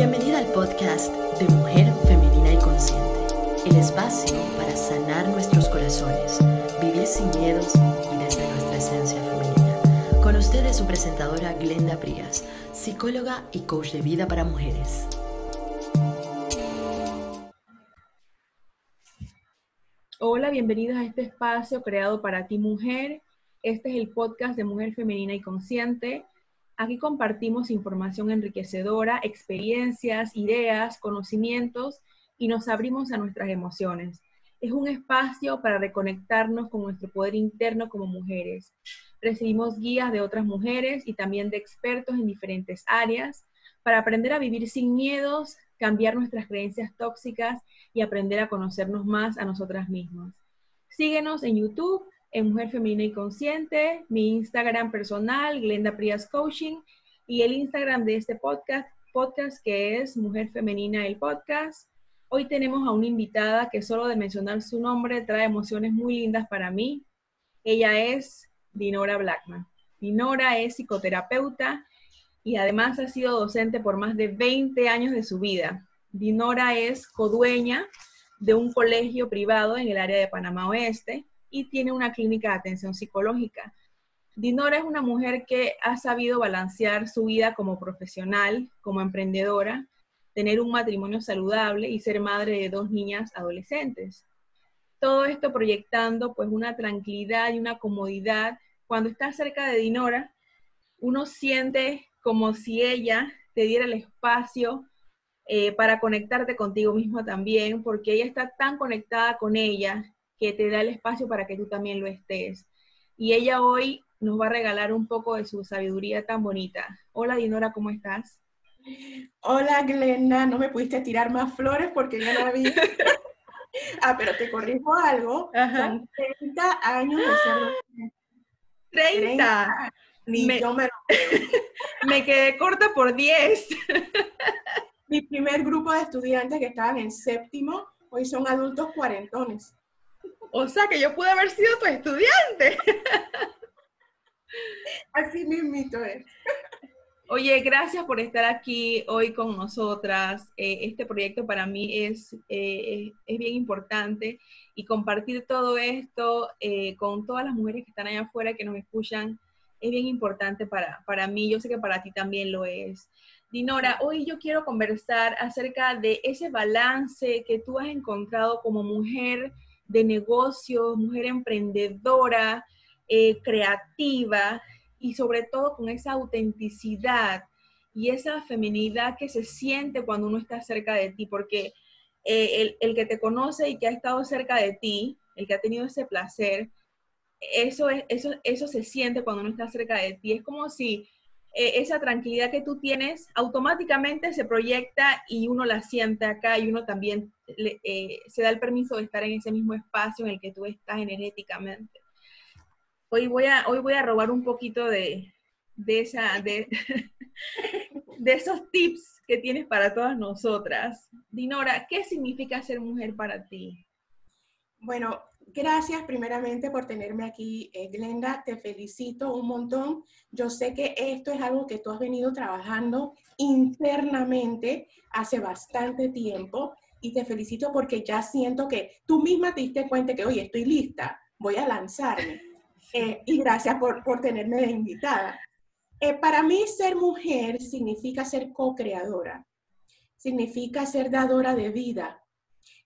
Bienvenida al podcast de Mujer Femenina y Consciente, el espacio para sanar nuestros corazones, vivir sin miedos y desde nuestra esencia femenina. Con ustedes su presentadora Glenda Prías, psicóloga y coach de vida para mujeres. Hola, bienvenidos a este espacio creado para ti mujer. Este es el podcast de Mujer Femenina y Consciente. Aquí compartimos información enriquecedora, experiencias, ideas, conocimientos y nos abrimos a nuestras emociones. Es un espacio para reconectarnos con nuestro poder interno como mujeres. Recibimos guías de otras mujeres y también de expertos en diferentes áreas para aprender a vivir sin miedos, cambiar nuestras creencias tóxicas y aprender a conocernos más a nosotras mismas. Síguenos en YouTube en Mujer Femenina y Consciente, mi Instagram personal, Glenda Prias Coaching, y el Instagram de este podcast, podcast que es Mujer Femenina el Podcast. Hoy tenemos a una invitada que solo de mencionar su nombre trae emociones muy lindas para mí. Ella es Dinora Blackman. Dinora es psicoterapeuta y además ha sido docente por más de 20 años de su vida. Dinora es codueña de un colegio privado en el área de Panamá Oeste y tiene una clínica de atención psicológica. Dinora es una mujer que ha sabido balancear su vida como profesional, como emprendedora, tener un matrimonio saludable y ser madre de dos niñas adolescentes. Todo esto proyectando pues una tranquilidad y una comodidad. Cuando estás cerca de Dinora, uno siente como si ella te diera el espacio eh, para conectarte contigo mismo también, porque ella está tan conectada con ella que te da el espacio para que tú también lo estés. Y ella hoy nos va a regalar un poco de su sabiduría tan bonita. Hola Dinora, ¿cómo estás? Hola Glenda, no me pudiste tirar más flores porque ya la vi. ah, pero te corrijo algo. Son 30 años de ser 30. Ni me, yo me lo me quedé corta por 10. Mi primer grupo de estudiantes que estaban en séptimo, hoy son adultos cuarentones. O sea que yo pude haber sido tu estudiante. Así mismito es. Oye, gracias por estar aquí hoy con nosotras. Eh, este proyecto para mí es, eh, es bien importante y compartir todo esto eh, con todas las mujeres que están allá afuera que nos escuchan es bien importante para, para mí. Yo sé que para ti también lo es. Dinora, hoy yo quiero conversar acerca de ese balance que tú has encontrado como mujer de negocios, mujer emprendedora, eh, creativa y sobre todo con esa autenticidad y esa feminidad que se siente cuando uno está cerca de ti, porque eh, el, que te conoce y que ha estado cerca de ti, el que ha tenido ese placer, eso, es, eso, eso se siente cuando uno está cerca de ti. Es como si eh, esa tranquilidad que tú tienes automáticamente se proyecta y uno la siente acá y uno también eh, se da el permiso de estar en ese mismo espacio en el que tú estás energéticamente. Hoy voy a, hoy voy a robar un poquito de, de, esa, de, de esos tips que tienes para todas nosotras. Dinora, ¿qué significa ser mujer para ti? Bueno, gracias primeramente por tenerme aquí, eh, Glenda. Te felicito un montón. Yo sé que esto es algo que tú has venido trabajando internamente hace bastante tiempo y te felicito porque ya siento que tú misma te diste cuenta que, oye, estoy lista, voy a lanzarme. Eh, y gracias por, por tenerme de invitada. Eh, para mí ser mujer significa ser co-creadora, significa ser dadora de vida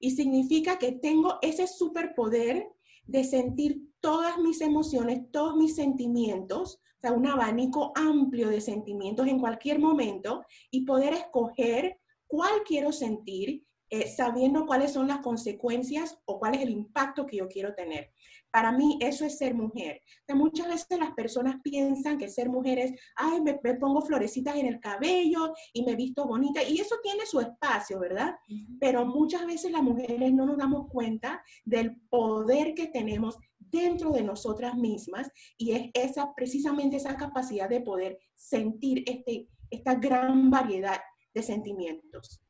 y significa que tengo ese superpoder de sentir todas mis emociones, todos mis sentimientos, o sea, un abanico amplio de sentimientos en cualquier momento y poder escoger cuál quiero sentir eh, sabiendo cuáles son las consecuencias o cuál es el impacto que yo quiero tener. Para mí eso es ser mujer. muchas veces las personas piensan que ser mujer es, ay, me, pongo florecitas en el cabello y me visto bonita. Y eso tiene su espacio, ¿verdad? Pero muchas veces las mujeres no nos damos cuenta del poder que tenemos dentro de nosotras mismas y es esa precisamente esa capacidad de poder sentir este, esta gran variedad de sentimientos.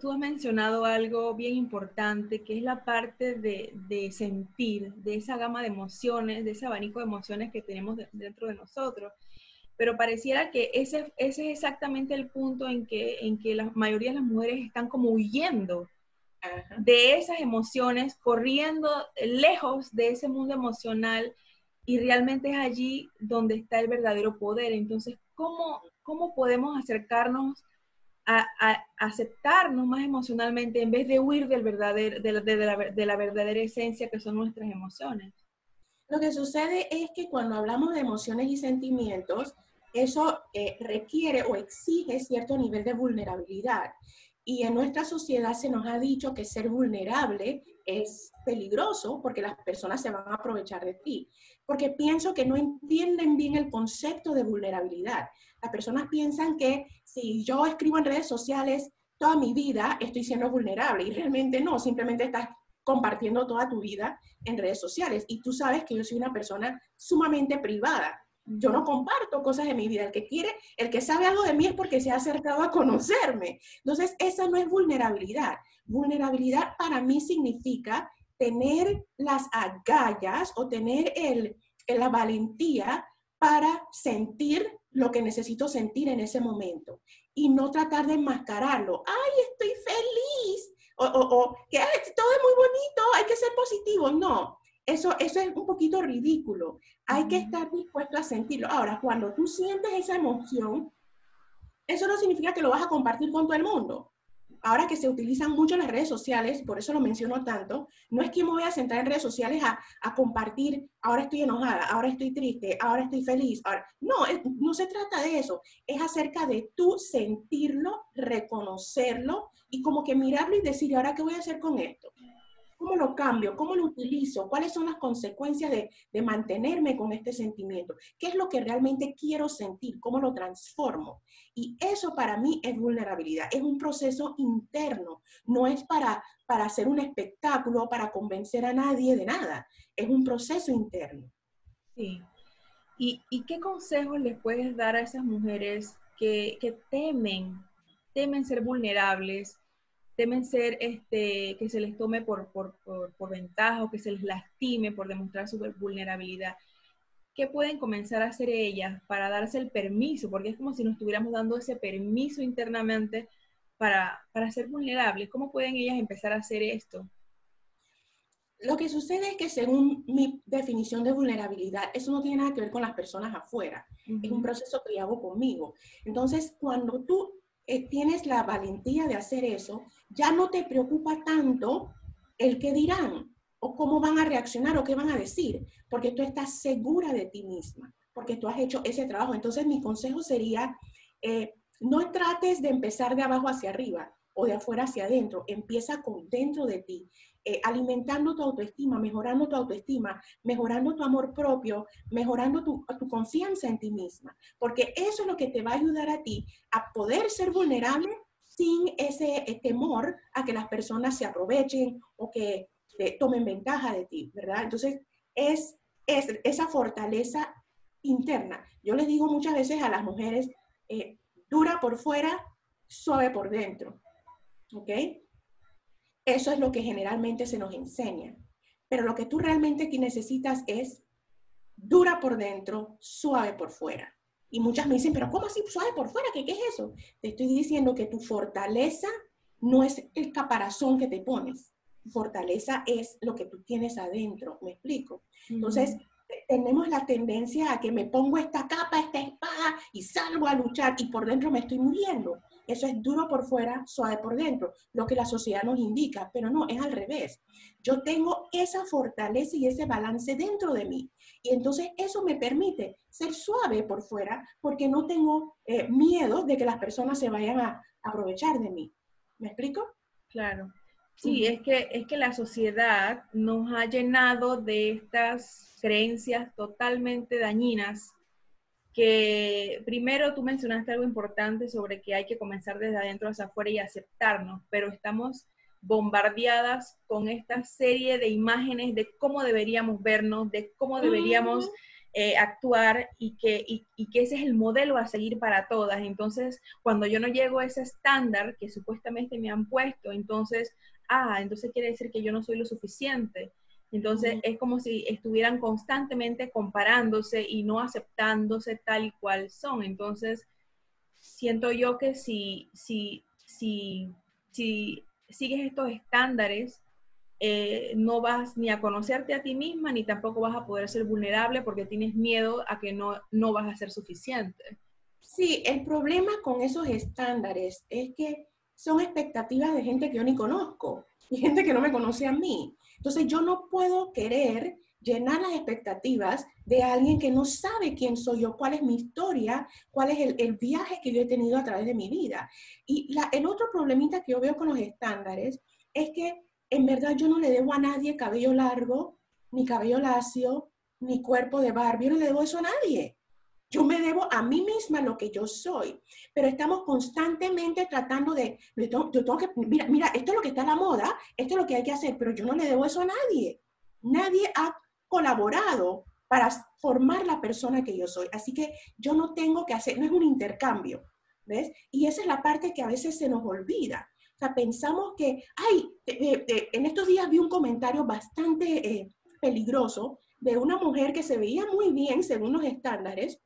Tú, has mencionado algo bien importante, que es la parte de, sentir, de esa gama de emociones, de ese abanico de emociones que tenemos dentro de nosotros. pero pareciera que ese, ese es exactamente el punto en que, en que la mayoría de las mujeres están como huyendo de esas emociones, corriendo lejos de ese mundo emocional y realmente es allí donde está el verdadero poder. Entonces, ¿cómo, cómo podemos acercarnos a, aceptarnos más emocionalmente en vez de huir del verdadero, de, la, de la verdadera esencia que son nuestras emociones? Lo que sucede es que cuando hablamos de emociones y sentimientos, eso eh, requiere o exige cierto nivel de vulnerabilidad. Y en nuestra sociedad se nos ha dicho que ser vulnerable es peligroso porque las personas se van a aprovechar de ti. Porque pienso que no entienden bien el concepto de vulnerabilidad. Las personas piensan que si yo escribo en redes sociales toda mi vida, estoy siendo vulnerable y realmente no, simplemente estás compartiendo toda tu vida en redes sociales. Y tú sabes que yo soy una persona sumamente privada. Yo no comparto cosas de mi vida. El que quiere, el que sabe algo de mí es porque se ha acercado a conocerme. Entonces, esa no es vulnerabilidad. Vulnerabilidad para mí significa tener las agallas o tener el, la valentía para sentir lo que necesito sentir en ese momento y no tratar de enmascararlo. ¡Ay, estoy feliz! O, o, que todo es muy bonito, hay que ser positivo. No, eso, eso es un poquito ridículo. Hay que estar dispuesto a sentirlo. Ahora, cuando tú sientes esa emoción, eso no significa que lo vas a compartir con todo el mundo. Ahora que se utilizan mucho las redes sociales, por eso lo menciono tanto, no es que me voy a sentar en redes sociales a, compartir, ahora estoy enojada, ahora estoy triste, ahora estoy feliz. Ahora, no, no se trata de eso. Es acerca de tú sentirlo, reconocerlo y como que mirarlo y decir, ¿ahora qué voy a hacer con esto? ¿Cómo lo cambio? ¿Cómo lo utilizo? ¿Cuáles son las consecuencias de, mantenerme con este sentimiento? ¿Qué es lo que realmente quiero sentir? ¿Cómo lo transformo? Y eso para mí es vulnerabilidad. Es un proceso interno. No es para, hacer un espectáculo, para convencer a nadie de nada. Es un proceso interno. Sí. ¿Y, y qué consejos les puedes dar a esas mujeres que, que temen, temen ser vulnerables? Temen ser, este, que se les tome por, por, por, ventaja o que se les lastime por demostrar su vulnerabilidad. ¿Qué pueden comenzar a hacer ellas para darse el permiso? Porque es como si nos estuviéramos dando ese permiso internamente para, para ser vulnerables. ¿Cómo pueden ellas empezar a hacer esto? Lo que sucede es que según mi definición de vulnerabilidad, eso no tiene nada que ver con las personas afuera. Es un proceso que yo hago conmigo. Entonces, cuando tú eh, tienes la valentía de hacer eso, ya no te preocupa tanto el que dirán o cómo van a reaccionar o qué van a decir, porque tú estás segura de ti misma, porque tú has hecho ese trabajo. Entonces mi consejo sería, eh, no trates de empezar de abajo hacia arriba o de afuera hacia adentro, empieza con dentro de ti. Eh, alimentando tu autoestima, mejorando tu autoestima, mejorando tu amor propio, mejorando tu, tu, confianza en ti misma, porque eso es lo que te va a ayudar a ti a poder ser vulnerable sin ese eh, temor a que las personas se aprovechen o que tomen ventaja de ti, ¿verdad? Entonces, es, es esa fortaleza interna. Yo les digo muchas veces a las mujeres, eh, dura por fuera, suave por dentro, ¿ok? Eso es lo que generalmente se nos enseña. Pero lo que tú realmente necesitas es dura por dentro, suave por fuera. Y muchas me dicen, pero ¿cómo así suave por fuera? ¿Qué, ¿Qué es eso? Te estoy diciendo que tu fortaleza no es el caparazón que te pones. Tu fortaleza es lo que tú tienes adentro. ¿Me explico? Entonces, tenemos la tendencia a que me pongo esta capa, esta espada y salgo a luchar y por dentro me estoy muriendo. Eso es duro por fuera, suave por dentro, lo que la sociedad nos indica, pero no, es al revés. Yo tengo esa fortaleza y ese balance dentro de mí. Y entonces eso me permite ser suave por fuera porque no tengo eh, miedo de que las personas se vayan a aprovechar de mí. ¿Me explico? Claro. Sí, es que, es que la sociedad nos ha llenado de estas creencias totalmente dañinas que primero tú mencionaste algo importante sobre que hay que comenzar desde adentro hacia afuera y aceptarnos, pero estamos bombardeadas con esta serie de imágenes de cómo deberíamos vernos, de cómo deberíamos eh, actuar y que, y, y que ese es el modelo a seguir para todas. Entonces, cuando yo no llego a ese estándar que supuestamente me han puesto, entonces, ah, entonces quiere decir que yo no soy lo suficiente. Entonces es como si estuvieran constantemente comparándose y no aceptándose tal y cual son. Entonces siento yo que si, si, si, si sigues estos estándares, eh, no vas ni a conocerte a ti misma, ni tampoco vas a poder ser vulnerable porque tienes miedo a que no, no vas a ser suficiente. Sí, el problema con esos estándares es que son expectativas de gente que yo ni conozco y gente que no me conoce a mí. Entonces yo no puedo querer llenar las expectativas de alguien que no sabe quién soy yo, cuál es mi historia, cuál es el, viaje que yo he tenido a través de mi vida. Y el otro problemita que yo veo con los estándares es que en verdad yo no le debo a nadie cabello largo, ni cabello lacio, ni cuerpo de Barbie, yo no le debo eso a nadie. Yo a mí misma lo que yo soy, pero estamos constantemente tratando de, yo tengo, que, mira, mira, esto es lo que está en la moda, esto es lo que hay que hacer, pero yo no le debo eso a nadie. Nadie ha colaborado para formar la persona que yo soy. Así que yo no tengo que hacer, no es un intercambio, ¿ves? Y esa es la parte que a veces se nos olvida. O sea, pensamos que, ay, en estos días vi un comentario bastante eh, peligroso de una mujer que se veía muy bien según los estándares,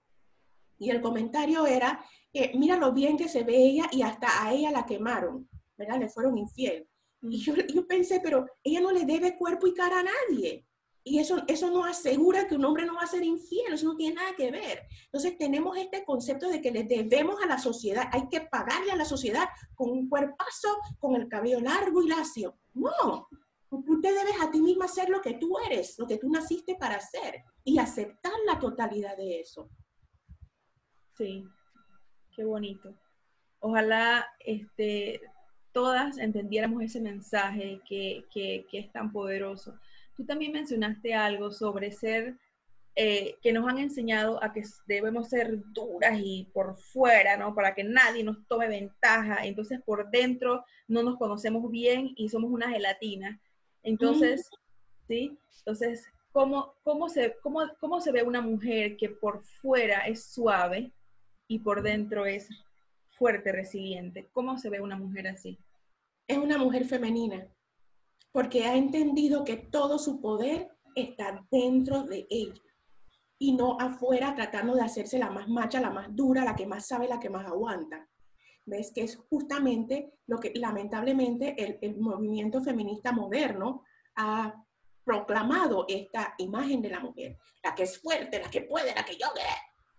y el comentario era, que mira lo bien que se veía y hasta a ella la quemaron, ¿verdad? Le fueron infiel. Y yo, yo pensé, pero ella no le debe cuerpo y cara a nadie. Y eso, eso no asegura que un hombre no va a ser infiel, eso no tiene nada que ver. Entonces tenemos este concepto de que le debemos a la sociedad, hay que pagarle a la sociedad con un cuerpazo, con el cabello largo y lacio. No, tú te debes a ti misma ser lo que tú eres, lo que tú naciste para hacer y aceptar la totalidad de eso. Sí, qué bonito. Ojalá este, todas entendiéramos ese mensaje que, que, que es tan poderoso Tú también mencionaste algo sobre ser, eh, que nos han enseñado a que debemos ser duras y por fuera, ¿no? Para que nadie nos tome ventaja. Entonces por dentro no nos conocemos bien y somos una gelatina. Entonces, ¿sí? Entonces, ¿cómo, cómo, se, cómo, ¿cómo se ve una mujer que por fuera es suave y por dentro es fuerte, resiliente? ¿Cómo se ve una mujer así? Es una mujer femenina porque ha entendido que todo su poder está dentro de ella y no afuera tratando de hacerse la más macha, la más dura, la que más sabe, la que más aguanta. ¿Ves? Que es justamente lo que lamentablemente el, movimiento feminista moderno ha proclamado esta imagen de la mujer, la que es fuerte, la que puede, la que yo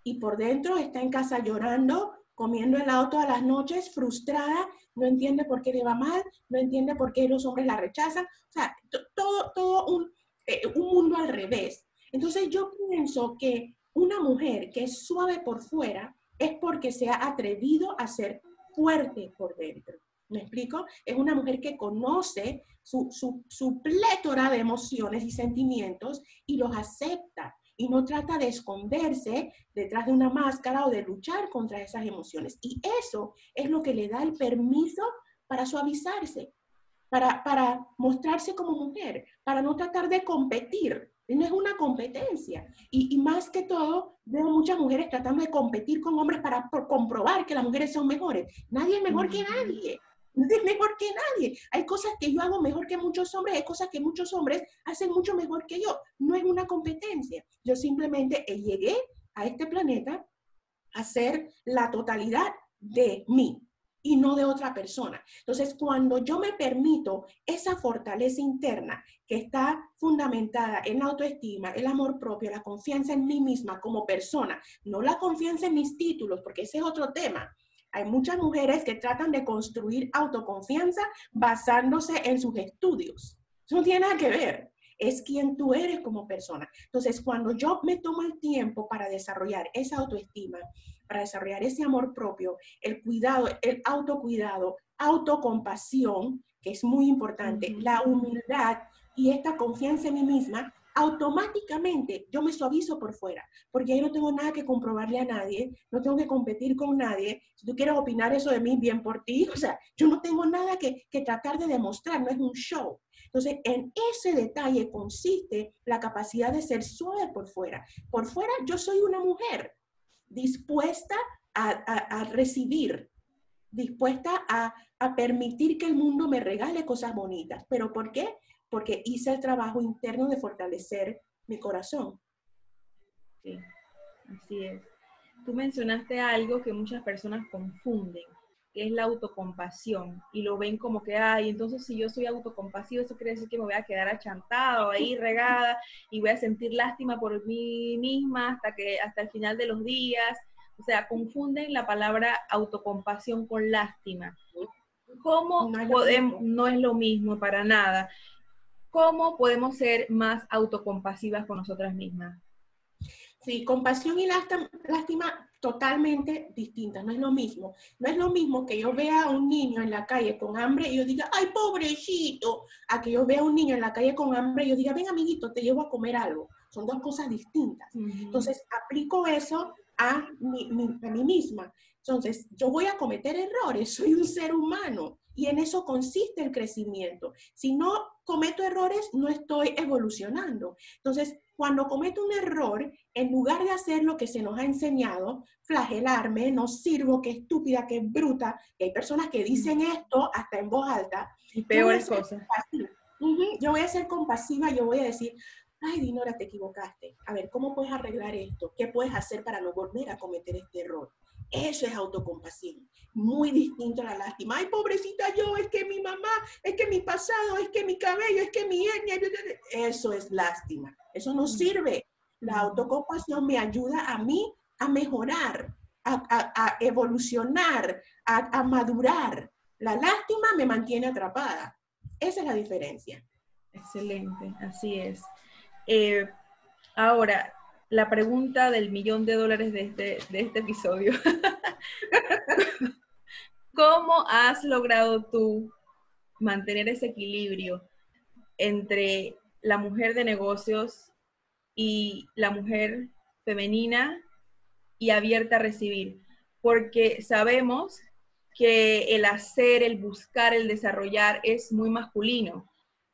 Y por dentro está en casa llorando, comiendo helado todas las noches, frustrada, no entiende por qué le va mal, no entiende por qué los hombres la rechazan, o sea, todo, todo un, eh, un mundo al revés. Entonces yo pienso que una mujer que es suave por fuera es porque se ha atrevido a ser fuerte por dentro. ¿Me explico? Es una mujer que conoce su, su, su plétora de emociones y sentimientos y los acepta y no trata de esconderse detrás de una máscara o de luchar contra esas emociones. Y eso es lo que le da el permiso para suavizarse, para, para mostrarse como mujer, para no tratar de competir. No es una competencia. Y, y, más que todo, veo muchas mujeres tratando de competir con hombres para comprobar que las mujeres son mejores. Nadie es mejor que nadie es mejor que nadie. Hay cosas que yo hago mejor que muchos hombres, hay cosas que muchos hombres hacen mucho mejor que yo. No es una competencia. Yo simplemente llegué a este planeta a ser la totalidad de mí y no de otra persona. Entonces, cuando yo me permito esa fortaleza interna que está fundamentada en la autoestima, el amor propio, la confianza en mí misma como persona, no la confianza en mis títulos, porque ese es otro tema, hay muchas mujeres que tratan de construir autoconfianza basándose en sus estudios. Eso no tiene nada que ver. Es quien tú eres como persona. Entonces, cuando yo me tomo el tiempo para desarrollar esa autoestima, para desarrollar ese amor propio, el cuidado, el autocuidado, autocompasión, que es muy importante, la humildad y esta confianza en mí misma, automáticamente yo me suavizo por fuera, porque ahí no tengo nada que comprobarle a nadie, no tengo que competir con nadie. Si tú quieres opinar eso de mí, bien por ti. O sea, yo no tengo nada que, que tratar de demostrar, no es un show. Entonces, en ese detalle consiste la capacidad de ser suave por fuera. Por fuera, yo soy una mujer dispuesta a, a, a recibir, dispuesta a, a permitir que el mundo me regale cosas bonitas. ¿Pero por qué? Porque hice el trabajo interno de fortalecer mi corazón. Sí, así es. Tú mencionaste algo que muchas personas confunden, que es la autocompasión, y lo ven como que, ay, entonces si yo soy autocompasivo, eso quiere decir que me voy a quedar achantado ahí, regada, y voy a sentir lástima por mí misma hasta, que, hasta el final de los días. O sea, confunden la palabra autocompasión con lástima. ¿Cómo no podemos, no es lo mismo para nada? ¿Cómo podemos ser más autocompasivas con nosotras mismas? Sí, compasión y lástima totalmente distintas, no es lo mismo. No es lo mismo que yo vea a un niño en la calle con hambre y yo diga, ay, pobrecito, a que yo vea a un niño en la calle con hambre y yo diga, ven, amiguito, te llevo a comer algo. Son dos cosas distintas. Entonces, aplico eso a mí misma. Entonces, yo voy a cometer errores, soy un ser humano y en eso consiste el crecimiento. Si no cometo errores, no estoy evolucionando. Entonces, cuando cometo un error, en lugar de hacer lo que se nos ha enseñado, flagelarme, no sirvo, qué estúpida, qué bruta, y hay personas que dicen esto hasta en voz alta. Y peores cosas. Yo voy a ser compasiva, yo voy a decir, ay, Dinora, te equivocaste. A ver, ¿cómo puedes arreglar esto? ¿Qué puedes hacer para no volver a cometer este error? Eso es autocompasión, muy distinto a la lástima. Ay, pobrecita yo, es que mi mamá, es que mi pasado, es que mi cabello, es que mi etnia. Eso es lástima. Eso no sirve. La autocompasión me ayuda a mí a mejorar, a, evolucionar, a, madurar. La lástima me mantiene atrapada. Esa es la diferencia. Excelente, así es. Eh, ahora, la pregunta del millón de dólares de este, de este episodio. ¿Cómo has logrado tú mantener ese equilibrio entre la mujer de negocios y la mujer femenina y abierta a recibir? Porque sabemos que el hacer, el buscar, el desarrollar es muy masculino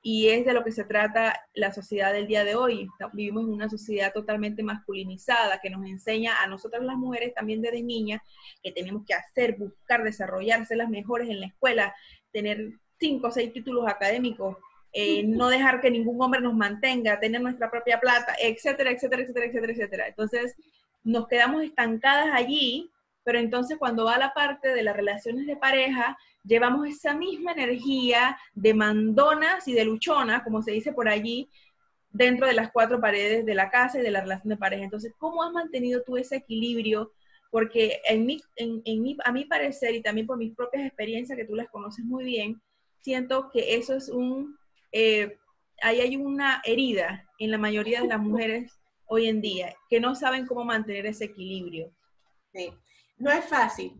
y es de lo que se trata la sociedad del día de hoy. Vivimos en una sociedad totalmente masculinizada que nos enseña a nosotras las mujeres también desde niñas que tenemos que hacer, buscar, desarrollarse las mejores en la escuela, tener cinco o seis títulos académicos, eh, no dejar que ningún hombre nos mantenga, tener nuestra propia plata, etcétera, etcétera, etcétera, etcétera, etcétera. Entonces, nos quedamos estancadas allí, pero entonces cuando va la parte de las relaciones de pareja, llevamos esa misma energía de mandonas y de luchonas, como se dice por allí, dentro de las cuatro paredes de la casa y de la relación de pareja. Entonces, ¿cómo has mantenido tú ese equilibrio? Porque en mi, a mi parecer y también por mis propias experiencias, que tú las conoces muy bien, siento que eso es un, eh, ahí hay una herida en la mayoría de las mujeres hoy en día, que no saben cómo mantener ese equilibrio. Sí, no es fácil,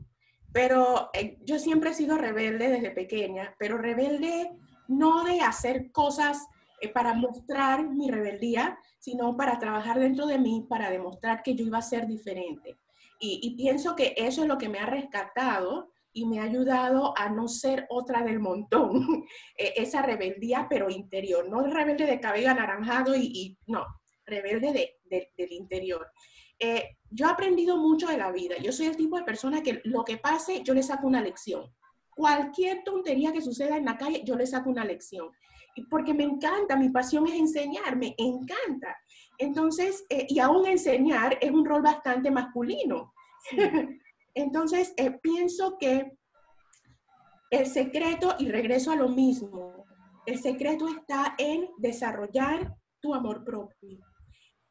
pero eh, yo siempre he sido rebelde desde pequeña, pero rebelde no de hacer cosas eh, para mostrar mi rebeldía, sino para trabajar dentro de mí, para demostrar que yo iba a ser diferente. Y, pienso que eso es lo que me ha rescatado y me ha ayudado a no ser otra del montón, e, esa rebeldía pero interior, no rebelde de cabello anaranjado y, no, rebelde del interior. Eh, yo he aprendido mucho de la vida. Yo soy el tipo de persona que lo que pase, yo le saco una lección. Cualquier tontería que suceda en la calle, yo le saco una lección. Porque me encanta, mi pasión es enseñar, me encanta. Entonces, eh, y aún enseñar es un rol bastante masculino. Entonces, eh, pienso que el secreto, y regreso a lo mismo, el secreto está en desarrollar tu amor propio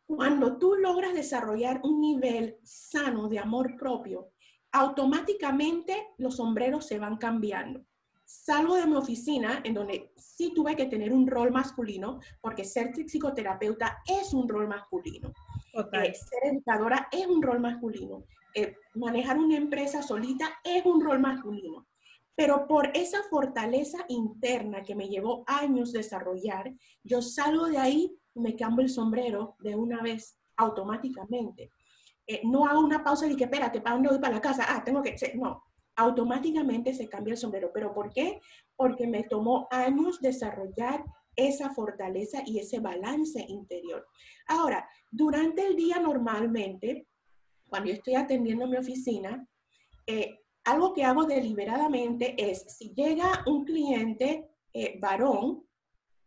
cuando tú logras desarrollar un nivel sano de amor propio, automáticamente los sombreros se van cambiando. Salgo de mi oficina en donde sí tuve que tener un rol masculino, porque ser psicoterapeuta es un rol masculino. Eh, ser educadora es un rol masculino. Eh, manejar una empresa solita es un rol masculino. Pero por esa fortaleza interna que me llevó años desarrollar, yo salgo de ahí me cambio el sombrero de una vez automáticamente. Eh, no hago una pausa y que espérate, ¿para dónde voy para la casa? Ah, tengo que... No, automáticamente se cambia el sombrero. ¿Pero por qué? Porque me tomó años desarrollar esa fortaleza y ese balance interior. Ahora, durante el día normalmente, cuando yo estoy atendiendo mi oficina, eh, algo que hago deliberadamente es, si llega un cliente eh, varón,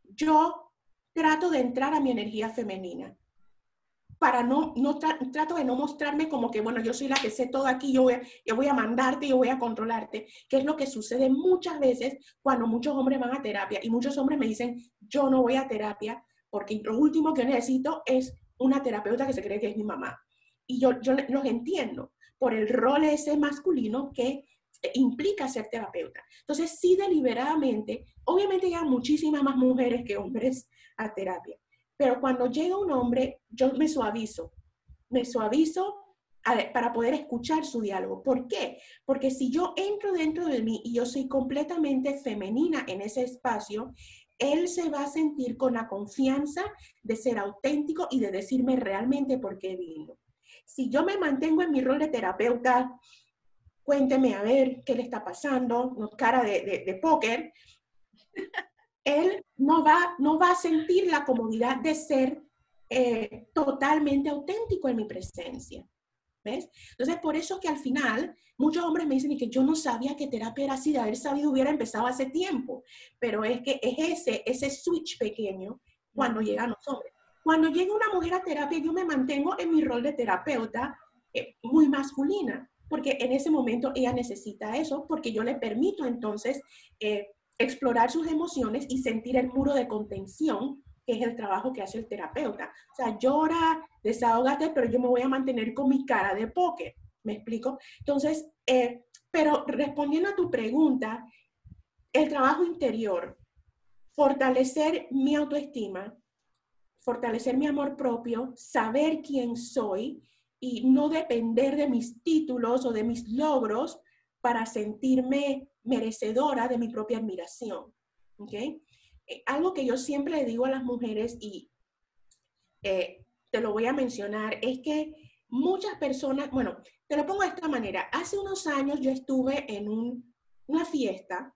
yo trato de entrar a mi energía femenina para no, no trato de no mostrarme como que, bueno, yo soy la que sé todo aquí, yo voy, a, yo voy a mandarte, yo voy a controlarte, que es lo que sucede muchas veces cuando muchos hombres van a terapia y muchos hombres me dicen, yo no voy a terapia porque lo último que necesito es una terapeuta que se cree que es mi mamá. Y yo, yo los entiendo por el rol ese masculino que implica ser terapeuta. Entonces, sí, deliberadamente, obviamente llegan muchísimas más mujeres que hombres a terapia, pero cuando llega un hombre, yo me suavizo, me suavizo para poder escuchar su diálogo. ¿Por qué? Porque si yo entro dentro de mí y yo soy completamente femenina en ese espacio, él se va a sentir con la confianza de ser auténtico y de decirme realmente por qué vino. Si yo me mantengo en mi rol de terapeuta, cuénteme a ver qué le está pasando, cara de, de póker, él no va, no va a sentir la comodidad de ser eh, totalmente auténtico en mi presencia. ¿Ves? Entonces, por eso que al final muchos hombres me dicen que yo no sabía que terapia era así, de haber sabido hubiera empezado hace tiempo, pero es que es ese, ese switch pequeño cuando llegan los hombres. Cuando llega una mujer a terapia, yo me mantengo en mi rol de terapeuta eh, muy masculina, porque en ese momento ella necesita eso, porque yo le permito entonces eh, explorar sus emociones y sentir el muro de contención, que es el trabajo que hace el terapeuta. O sea, llora, desahógate, pero yo me voy a mantener con mi cara de póker. ¿Me explico? Entonces, eh, pero respondiendo a tu pregunta, el trabajo interior, fortalecer mi autoestima, fortalecer mi amor propio, saber quién soy y no depender de mis títulos o de mis logros para sentirme merecedora de mi propia admiración. ¿okay? Eh, algo que yo siempre le digo a las mujeres y eh, te lo voy a mencionar es que muchas personas, bueno, te lo pongo de esta manera. Hace unos años yo estuve en una fiesta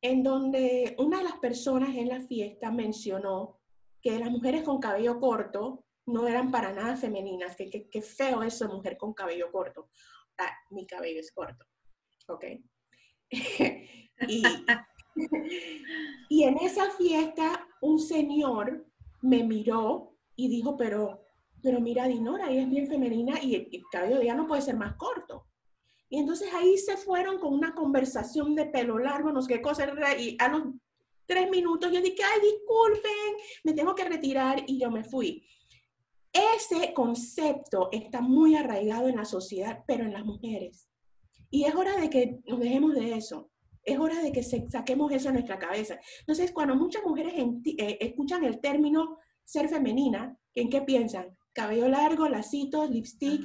en donde una de las personas en la fiesta mencionó que las mujeres con cabello corto no eran para nada femeninas, que, que, feo eso, mujer con cabello corto. Ah, mi cabello es corto, ¿ok? Y, en esa fiesta un señor me miró y dijo, pero, pero mira, Dinora, ella es bien femenina y el, cabello de ella no puede ser más corto. Y entonces ahí se fueron con una conversación de pelo largo, no sé qué cosa, y a los tres minutos yo dije, ay, disculpen, me tengo que retirar y yo me fui. Ese concepto está muy arraigado en la sociedad, pero en las mujeres. Y es hora de que nos dejemos de eso. Es hora de que saquemos eso de nuestra cabeza. Entonces, cuando muchas mujeres eh, escuchan el término ser femenina, ¿en qué piensan? Cabello largo, lacitos, lipstick,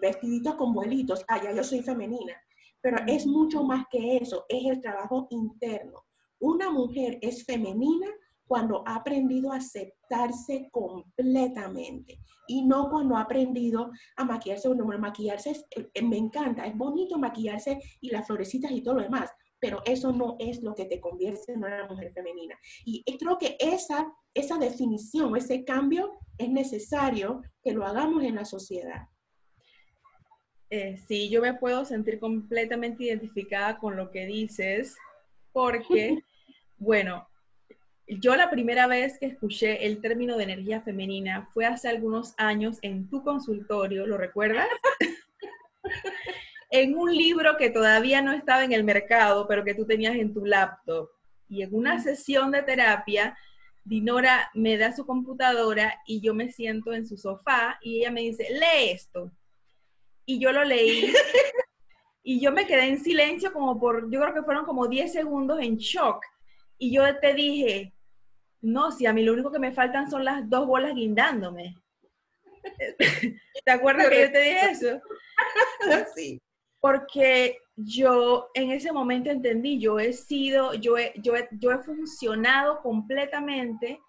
vestiditos con vuelitos. Ah, ya yo soy femenina. Pero es mucho más que eso, es el trabajo interno. Una mujer es femenina cuando ha aprendido a aceptarse completamente y no cuando ha aprendido a maquillarse. Bueno, maquillarse eh, me encanta, es bonito maquillarse y las florecitas y todo lo demás, pero eso no es lo que te convierte en una mujer femenina. Y creo que esa, esa definición, ese cambio es necesario que lo hagamos en la sociedad. Eh, sí, yo me puedo sentir completamente identificada con lo que dices, porque, bueno, yo la primera vez que escuché el término de energía femenina fue hace algunos años en tu consultorio, ¿lo recuerdas? en un libro que todavía no estaba en el mercado, pero que tú tenías en tu laptop. Y en una sesión de terapia, Dinora me da su computadora y yo me siento en su sofá y ella me dice, lee esto. Y yo lo leí y yo me quedé en silencio como por, yo creo que fueron como 10 segundos en shock. Y yo te dije, no, si a mí lo único que me faltan son las dos bolas guindándome. ¿Te acuerdas que yo te dije eso? Sí. Porque yo en ese momento entendí, yo he sido, yo he, yo yo he funcionado completamente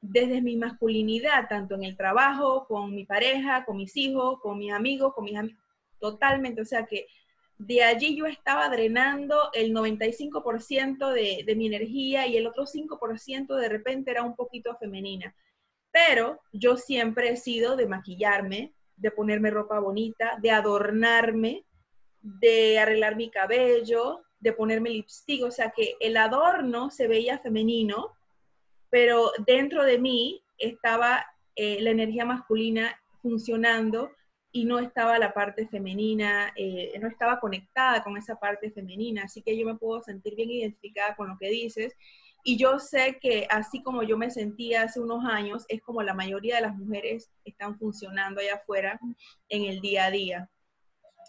desde mi masculinidad, tanto en el trabajo, con mi pareja, con mis hijos, con mis amigos, con mis amigos, totalmente. O sea que de allí yo estaba drenando el 95% de, de mi energía y el otro 5% de repente era un poquito femenina. Pero yo siempre he sido de maquillarme, de ponerme ropa bonita, de adornarme, de arreglar mi cabello, de ponerme lipstick, o sea que el adorno se veía femenino pero dentro de mí estaba eh, la energía masculina funcionando y no estaba la parte femenina, eh, no estaba conectada con esa parte femenina, así que yo me puedo sentir bien identificada con lo que dices. Y yo sé que así como yo me sentía hace unos años, es como la mayoría de las mujeres están funcionando allá afuera en el día a día.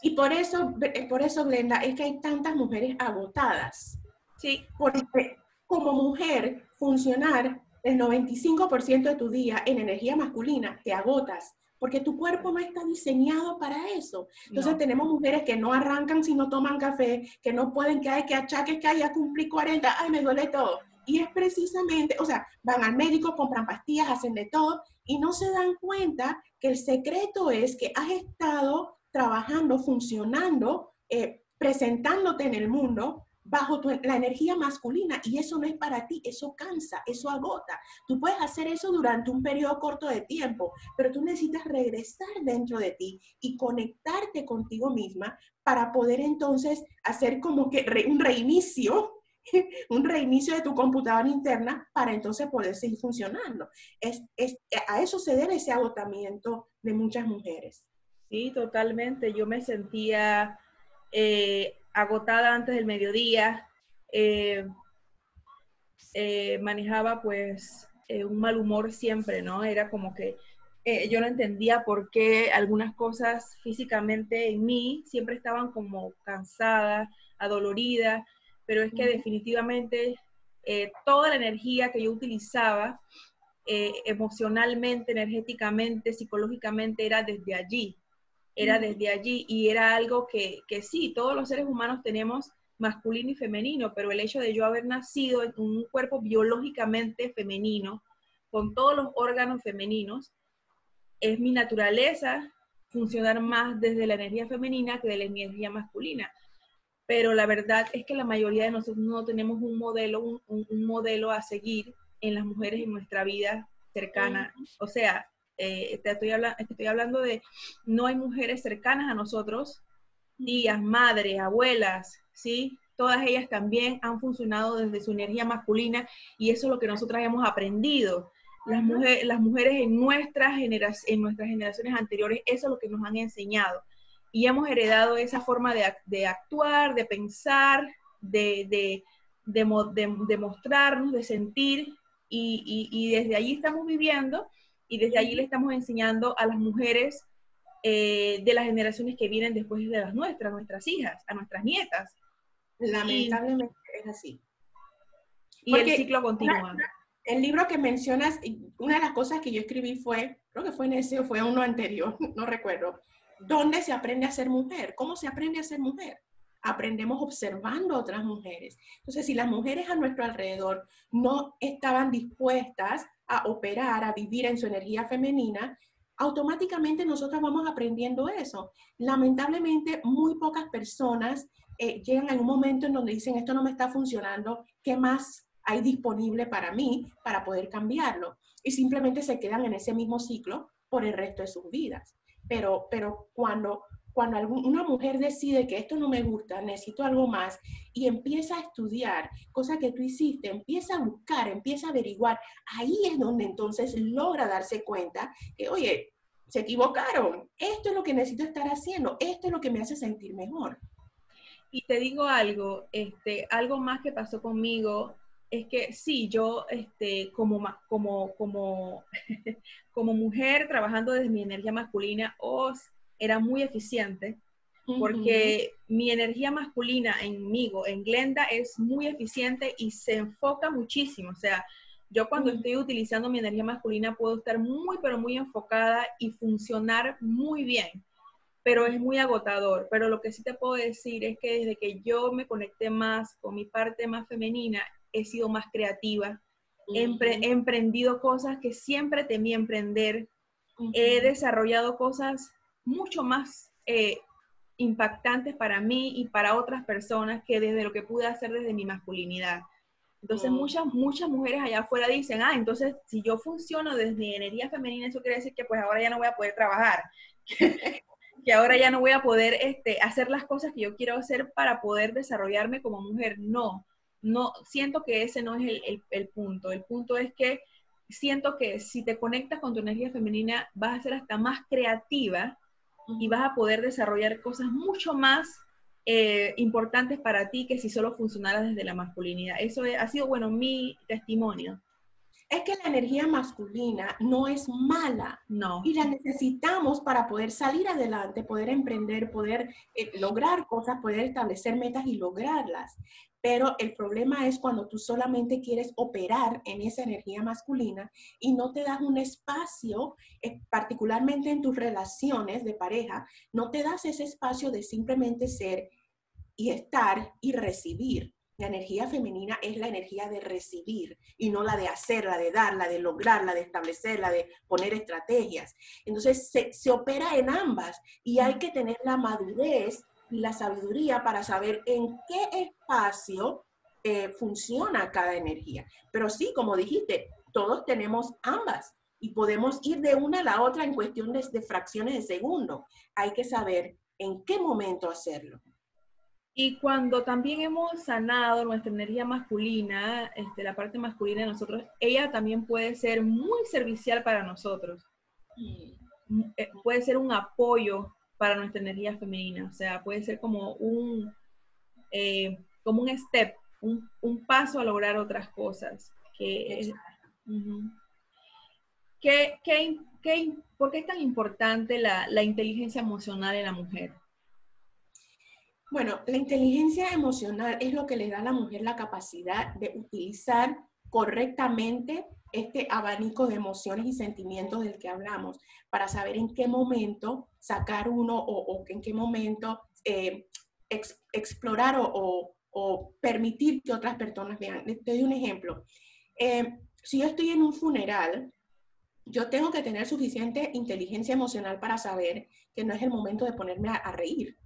Y por eso, eh, por eso, Glenda, es que hay tantas mujeres agotadas. Sí. Porque como mujer, funcionar el 95% de tu día en energía masculina, te agotas, porque tu cuerpo no está diseñado para eso. Entonces tenemos mujeres que no arrancan si no toman café, que no pueden, que hay que achaques, que hay ya cumplí 40, ay, me duele todo. Y es precisamente, o sea, van al médico, compran pastillas, hacen de todo y no se dan cuenta que el secreto es que has estado trabajando, funcionando, eh, presentándote en el mundo bajo la energía masculina y eso no es para ti, eso cansa, eso agota. Tú puedes hacer eso durante un periodo corto de tiempo, pero tú necesitas regresar dentro de ti y conectarte contigo misma para poder entonces hacer como que un reinicio, un reinicio de tu computadora interna para entonces poder seguir funcionando. Es, a eso se debe ese agotamiento de muchas mujeres. Sí, totalmente. Yo me sentía... Eh, agotada antes del mediodía, eh, eh, manejaba pues eh, un mal humor siempre, ¿no? Era como que yo no entendía por qué algunas cosas físicamente en mí siempre estaban como cansadas, adoloridas, pero es que definitivamente toda la energía que yo utilizaba emocionalmente, energéticamente, psicológicamente era desde allí, era desde allí y era algo que, que, sí, todos los seres humanos tenemos masculino y femenino, pero el hecho de yo haber nacido en un cuerpo biológicamente femenino, con todos los órganos femeninos, es mi naturaleza funcionar más desde la energía femenina que de la energía masculina. Pero la verdad es que la mayoría de nosotros no tenemos un modelo, un, un modelo a seguir en las mujeres en nuestra vida cercana. O sea, eh, te, estoy estoy hablando de, no hay mujeres cercanas a nosotros, tías, madres, abuelas, ¿sí? Todas ellas también han funcionado desde su energía masculina y eso es lo que nosotras hemos aprendido. Las, mujeres, las mujeres en nuestras, en nuestras generaciones anteriores, eso es lo que nos han enseñado. Y hemos heredado esa forma de, actuar, de pensar, de, de, de, mostrarnos, de sentir, y, y, y desde allí estamos viviendo y desde allí le estamos enseñando a las mujeres eh, de las generaciones que vienen después de las nuestras, nuestras hijas, a nuestras nietas. Lamentablemente es así. Y el ciclo continúa. El libro que mencionas, una de las cosas que yo escribí fue, creo que fue en ese o fue uno anterior, no recuerdo, ¿dónde se aprende a ser mujer? ¿Cómo se aprende a ser mujer? Aprendemos observando a otras mujeres. Entonces, si las mujeres a nuestro alrededor no estaban dispuestas a operar, a vivir en su energía femenina, automáticamente nosotros vamos aprendiendo eso. Lamentablemente, muy pocas personas eh, llegan a un momento en donde dicen, esto no me está funcionando, ¿qué más hay disponible para mí para poder cambiarlo? Y simplemente se quedan en ese mismo ciclo por el resto de sus vidas. Pero, pero cuando cuando una mujer decide que esto no me gusta, necesito algo más, y empieza a estudiar, cosa que tú hiciste, empieza a buscar, empieza a averiguar, ahí es donde entonces logra darse cuenta que, oye, se equivocaron, esto es lo que necesito estar haciendo, esto es lo que me hace sentir mejor. Y te digo algo, este, algo más que pasó conmigo es que sí, yo este, como, como, como, como mujer trabajando desde mi energía masculina, os era muy eficiente porque mi energía masculina en mí, en Glenda, es muy eficiente y se enfoca muchísimo. O sea, yo cuando estoy utilizando mi energía masculina puedo estar muy, pero muy enfocada y funcionar muy bien, pero es muy agotador. Pero lo que sí te puedo decir es que desde que yo me conecté más con mi parte más femenina, he sido más creativa, he, emprendido cosas que siempre temí emprender, he desarrollado cosas mucho más eh, impactantes para mí y para otras personas que desde lo que pude hacer desde mi masculinidad. Entonces muchas, muchas mujeres allá afuera dicen, ah, entonces si yo funciono desde mi energía femenina, eso quiere decir que pues ahora ya no voy a poder trabajar, que ahora ya no voy a poder este, hacer las cosas que yo quiero hacer para poder desarrollarme como mujer. No, no, siento que ese no es el, punto. El punto es que siento que si te conectas con tu energía femenina, vas a ser hasta más creativa y vas a poder desarrollar cosas mucho más eh, importantes para ti que si solo funcionaras desde la masculinidad. Eso ha sido, bueno, mi testimonio es que la energía masculina no es mala. No. Y la necesitamos para poder salir adelante, poder emprender, poder eh, lograr cosas, poder establecer metas y lograrlas. Pero el problema es cuando tú solamente quieres operar en esa energía masculina y no te das un espacio, eh, particularmente en tus relaciones de pareja, no te das ese espacio de simplemente ser y estar y recibir. La energía femenina es la energía de recibir y no la de hacer, la de dar, la de lograr, la de establecer, la de poner estrategias. Entonces se, opera en ambas y hay que tener la madurez y la sabiduría para saber en qué espacio eh, funciona cada energía. Pero sí, como dijiste, todos tenemos ambas y podemos ir de una a la otra en cuestión de fracciones de segundo. Hay que saber en qué momento hacerlo. Y cuando también hemos sanado nuestra energía masculina, este, la parte masculina de nosotros, ella también puede ser muy servicial para nosotros. Mm, eh, puede ser un apoyo para nuestra energía femenina, o sea, puede ser como un, eh, como un step, un, un, paso a lograr otras cosas. Que, ¿Qué, qué, qué, ¿Por qué es tan importante la, la inteligencia emocional en la mujer? Bueno, la inteligencia emocional es lo que le da a la mujer la capacidad de utilizar correctamente este abanico de emociones y sentimientos del que hablamos, para saber en qué momento sacar uno o, en qué momento eh, explorar o, permitir que otras personas vean. Te doy un ejemplo. Eh, si yo estoy en un funeral, yo tengo que tener suficiente inteligencia emocional para saber que no es el momento de ponerme a reír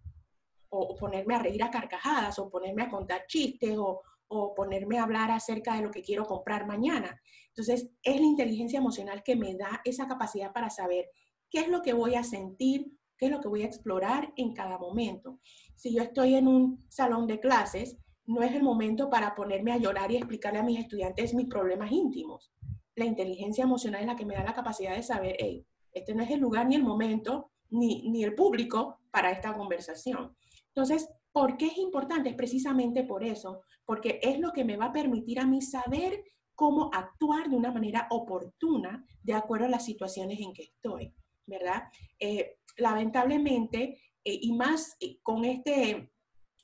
o, ponerme a reír a carcajadas, o ponerme a contar chistes, o, o ponerme a hablar acerca de lo que quiero comprar mañana. Entonces, es la inteligencia emocional que me da esa capacidad para saber qué es lo que voy a sentir, qué es lo que voy a explorar en cada momento. Si yo estoy en un salón de clases, no es el momento para ponerme a llorar y explicarle a mis estudiantes mis problemas íntimos. La inteligencia emocional es la que me da la capacidad de saber, hey, este no es el lugar ni el momento, ni, ni el público para esta conversación. Entonces, ¿por qué es importante? Es precisamente por eso, porque es lo que me va a permitir a mí saber cómo actuar de una manera oportuna de acuerdo a las situaciones en que estoy, ¿verdad? Eh, lamentablemente, eh, y más eh, con este,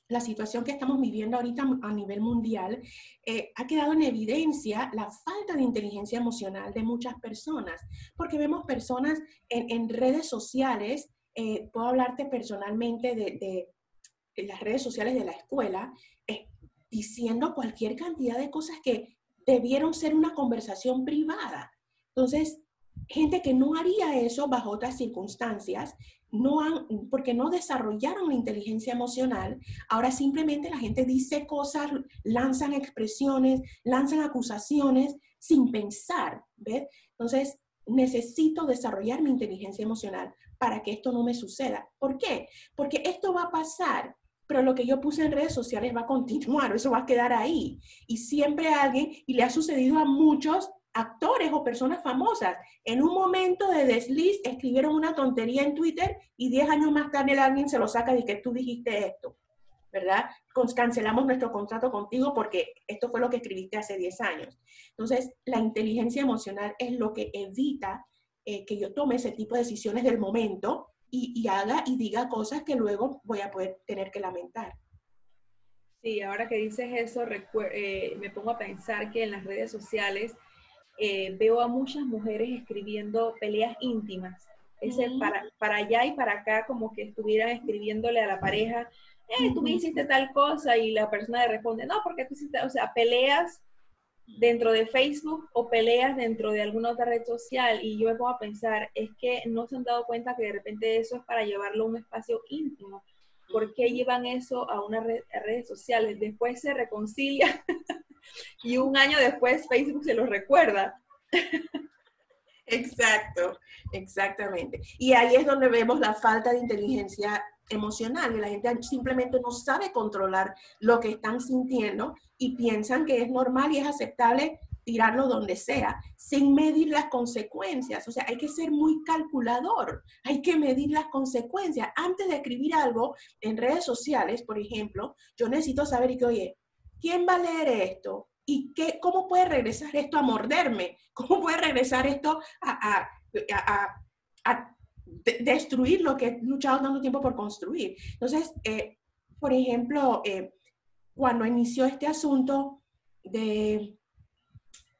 la situación que estamos viviendo ahorita a nivel mundial, ha quedado en evidencia la falta de inteligencia emocional de muchas personas, porque vemos personas en, redes sociales, puedo hablarte personalmente de en las redes sociales de la escuela eh, diciendo cualquier cantidad de cosas que debieron ser una conversación privada. Entonces, gente que no haría eso bajo otras circunstancias, no han, porque no desarrollaron la inteligencia emocional, ahora simplemente la gente dice cosas, lanzan expresiones, lanzan acusaciones sin pensar, ¿ves? Entonces, necesito desarrollar mi inteligencia emocional para que esto no me suceda. ¿Por qué? Porque esto va a pasar pero lo que yo puse en redes sociales va a continuar, eso va a quedar ahí. Y siempre alguien, y le ha sucedido a muchos actores o personas famosas, en un momento de desliz escribieron una tontería en Twitter y 10 años más tarde alguien se lo saca y que tú dijiste esto, ¿verdad? Cancelamos nuestro contrato contigo porque esto fue lo que escribiste hace 10 años. Entonces, la inteligencia emocional es lo que evita eh, que yo tome ese tipo de decisiones del momento y, haga y diga cosas que luego voy a poder tener que lamentar. Sí, ahora que dices eso, eh, me pongo a pensar que en las redes sociales eh, veo a muchas mujeres escribiendo peleas íntimas. Ese para, para allá y para acá, como que estuvieran escribiéndole a la pareja, eh, tú me hiciste tal cosa, y la persona le responde, no, porque tú hiciste, o sea, peleas dentro de Facebook o peleas dentro de alguna otra red social y yo me pongo a pensar, es que no se han dado cuenta que de repente eso es para llevarlo a un espacio íntimo. ¿Por qué llevan eso a una red, a redes sociales? Después se reconcilia y un año después Facebook se los recuerda. Exacto, exactamente. Y ahí es donde vemos la falta de inteligencia emocional y la gente simplemente no sabe controlar lo que están sintiendo y piensan que es normal y es aceptable tirarlo donde sea, sin medir las consecuencias. O sea, hay que ser muy calculador, hay que medir las consecuencias. Antes de escribir algo en redes sociales, por ejemplo, yo necesito saber que, oye, ¿quién va a leer esto? ¿Y qué, cómo puede regresar esto a morderme? ¿Cómo puede regresar esto a, destruir lo que he luchado tanto tiempo por construir? Entonces, eh, por ejemplo, eh, cuando inició este asunto de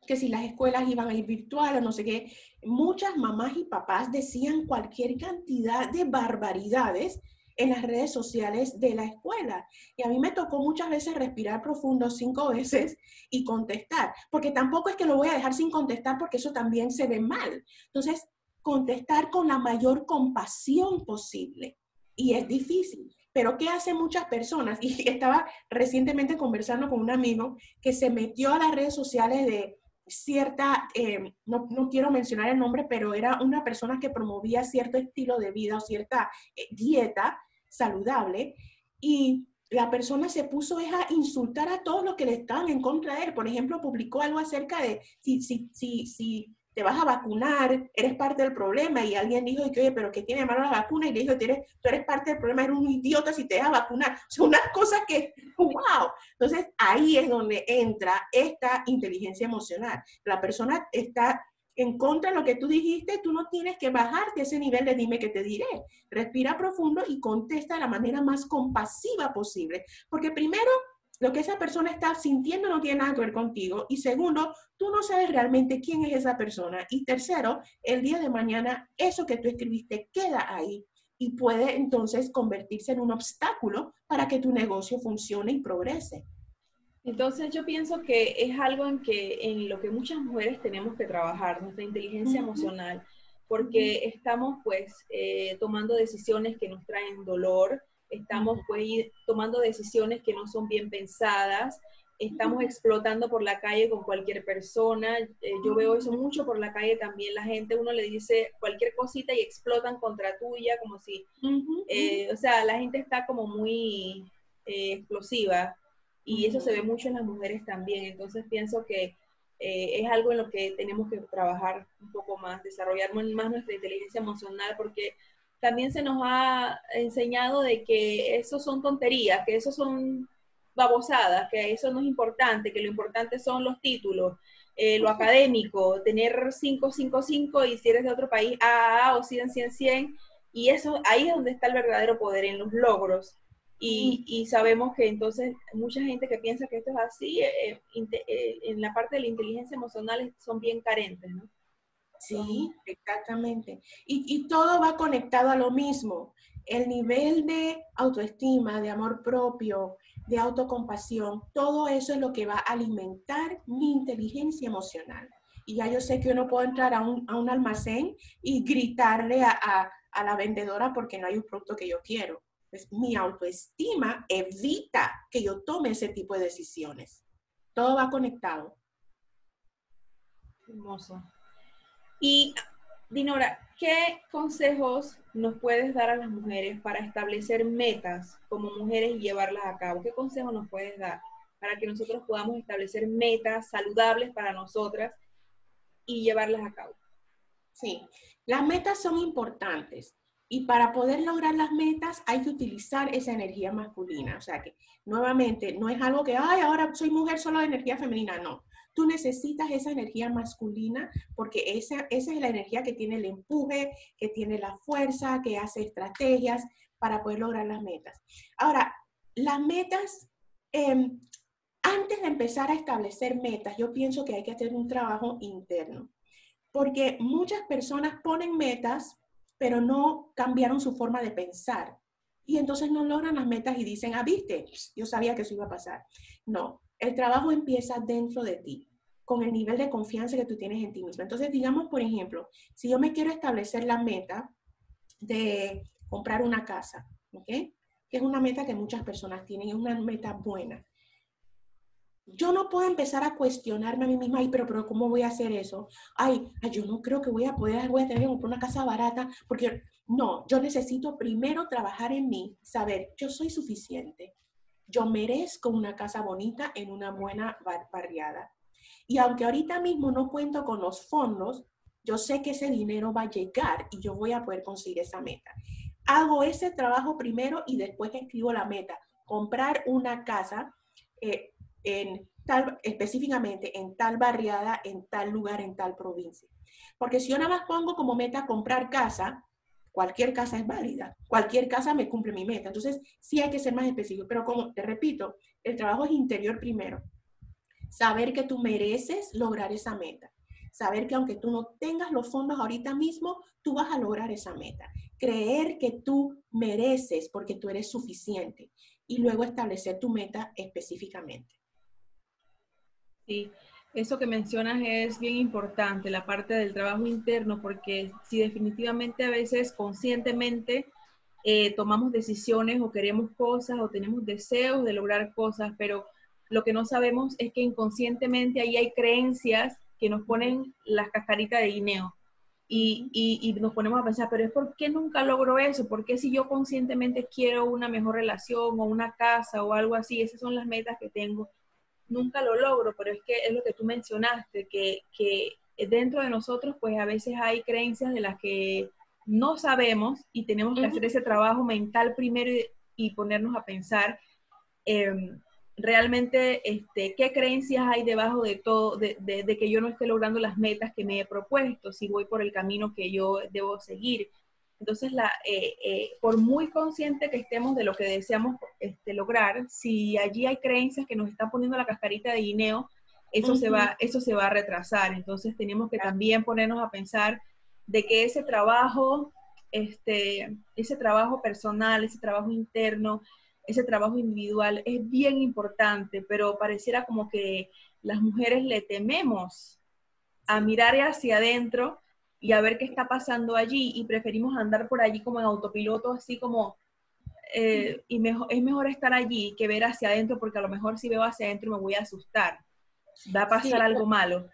que si las escuelas iban a ir virtual o no sé qué, muchas mamás y papás decían cualquier cantidad de barbaridades en las redes sociales de la escuela. Y a mí me tocó muchas veces respirar profundo cinco veces y contestar, porque tampoco es que lo voy a dejar sin contestar porque eso también se ve mal. Entonces, contestar con la mayor compasión posible. Y es difícil. Pero ¿qué hacen muchas personas? Y estaba recientemente conversando con un amigo que se metió a las redes sociales de cierta, eh, no, no, quiero mencionar el nombre, pero era una persona que promovía cierto estilo de vida o cierta eh, dieta saludable y la persona se puso a insultar a todos los que le estaban en contra de él. Por ejemplo, publicó algo acerca de si, si, si, si te vas a vacunar, eres parte del problema. Y alguien dijo, que, oye, pero ¿qué tiene de malo la vacuna? Y le dijo, tú eres, tú eres parte del problema, eres un idiota si te a vacunar. Son unas cosas que, wow. Entonces, ahí es donde entra esta inteligencia emocional. La persona está en contra de lo que tú dijiste, tú no tienes que bajarte ese nivel de dime que te diré. Respira profundo y contesta de la manera más compasiva posible. Porque primero, lo que esa persona está sintiendo no tiene nada que ver contigo. Y segundo, tú no sabes realmente quién es esa persona. Y tercero, el día de mañana, eso que tú escribiste queda ahí y puede entonces convertirse en un obstáculo para que tu negocio funcione y progrese. Entonces yo pienso que es algo en, que, en lo que muchas mujeres tenemos que trabajar, nuestra inteligencia emocional, porque estamos pues eh, tomando decisiones que nos traen dolor, estamos pues tomando decisiones que no son bien pensadas, estamos explotando por la calle con cualquier persona. Eh, yo veo eso mucho por la calle también. La gente, uno le dice cualquier cosita y explotan contra tuya, como si, eh, o sea, la gente está como muy eh, explosiva y eso se ve mucho en las mujeres también. Entonces pienso que es algo en lo que tenemos que trabajar un poco más, desarrollar más nuestra inteligencia emocional, porque también se nos ha enseñado de que eso son tonterías, que eso son babosadas, que eso no es importante, que lo importante son los títulos, eh, lo académico, tener 5, 5, 5 y si eres de otro país, A, o 100, 100, 100. Y eso, ahí es donde está el verdadero poder, en los logros. Y, y sabemos que entonces mucha gente que piensa que esto es así, eh, eh, en la parte de la inteligencia emocional son bien carentes, ¿no? Sí, exactamente. Y, y, todo va conectado a lo mismo. El nivel de autoestima, de amor propio, de autocompasión, todo eso es lo que va a alimentar mi inteligencia emocional. Y ya yo sé que yo no puedo entrar a un, a un almacén y gritarle a, a, a, la vendedora porque no hay un producto que yo quiero. Pues mi autoestima evita que yo tome ese tipo de decisiones. Todo va conectado. Hermoso. Y Dinora, ¿qué consejos nos puedes dar a las mujeres para establecer metas como mujeres y llevarlas a cabo? ¿Qué consejos nos puedes dar para que nosotros podamos establecer metas saludables para nosotras y llevarlas a cabo? Sí, las metas son importantes y para poder lograr las metas hay que utilizar esa energía masculina. O sea que, nuevamente, no es algo que, ay, ahora soy mujer solo de energía femenina, no Tú necesitas esa energía masculina porque esa, esa es la energía que tiene el empuje, que tiene la fuerza, que hace estrategias para poder lograr las metas. Ahora, las metas, em, antes de empezar a establecer metas, yo pienso que hay que hacer un trabajo interno, porque muchas personas ponen metas, pero no cambiaron su forma de pensar. Y entonces no logran las metas y dicen, ah, viste, yo sabía que eso iba a pasar. No, el trabajo empieza dentro de ti, con el nivel de confianza que tú tienes en ti mismo. Entonces, digamos, por ejemplo, si yo me quiero establecer la meta de comprar una casa, ¿ok? Que es una meta que muchas personas tienen, es una meta buena. yo no puedo empezar a cuestionarme a mí misma, ay, pero, pero ¿cómo voy a hacer eso? Ay, yo no creo que voy a poder, voy a tener que comprar una casa barata, porque no, yo necesito primero trabajar en mí, saber, yo soy suficiente, yo merezco una casa bonita en una buena barriada. Y aunque ahorita mismo no cuento con los fondos, yo sé que ese dinero va a llegar y yo voy a poder conseguir esa meta. Hago ese trabajo primero y después escribo la meta. Comprar una casa eh, en tal, específicamente en tal barriada, en tal lugar, en tal provincia. Porque si yo nada más pongo como meta comprar casa, cualquier casa es válida, cualquier casa me cumple mi meta. Entonces, sí hay que ser más específico, pero como te repito, el trabajo es interior primero. Saber que tú mereces lograr esa meta. Saber que aunque tú no tengas los fondos ahorita mismo, tú vas a lograr esa meta. Creer que tú mereces porque tú eres suficiente. Y luego establecer tu meta específicamente. Sí, eso que mencionas es bien importante, la parte del trabajo interno, porque si definitivamente a veces conscientemente eh, tomamos decisiones o queremos cosas o tenemos deseos de lograr cosas, pero lo que no sabemos es que inconscientemente ahí hay creencias que nos ponen las cascaritas de guineo. Y, y, nos ponemos a pensar, pero es por qué nunca logro eso, por qué si yo conscientemente quiero una mejor relación o una casa o algo así, esas son las metas que tengo, nunca lo logro, pero es que es lo que tú mencionaste, que, dentro de nosotros pues a veces hay creencias de las que no sabemos y tenemos que hacer ese trabajo mental primero y, ponernos a pensar em, realmente este, qué creencias hay debajo de todo, de, de, que yo no esté logrando las metas que me he propuesto, si voy por el camino que yo debo seguir. Entonces, la, eh, eh, por muy consciente que estemos de lo que deseamos este, lograr, si allí hay creencias que nos están poniendo la cascarita de guineo, eso, se va, eso se va a retrasar. Entonces, tenemos que también ponernos a pensar de que ese trabajo, este, ese trabajo personal, ese trabajo interno, ese trabajo individual es bien importante, pero pareciera como que las mujeres le tememos a mirar hacia adentro y a ver qué está pasando allí y preferimos andar por allí como en autopiloto, así como, eh, y mejor, es mejor estar allí que ver hacia adentro porque a lo mejor si veo hacia adentro me voy a asustar, va a pasar algo malo.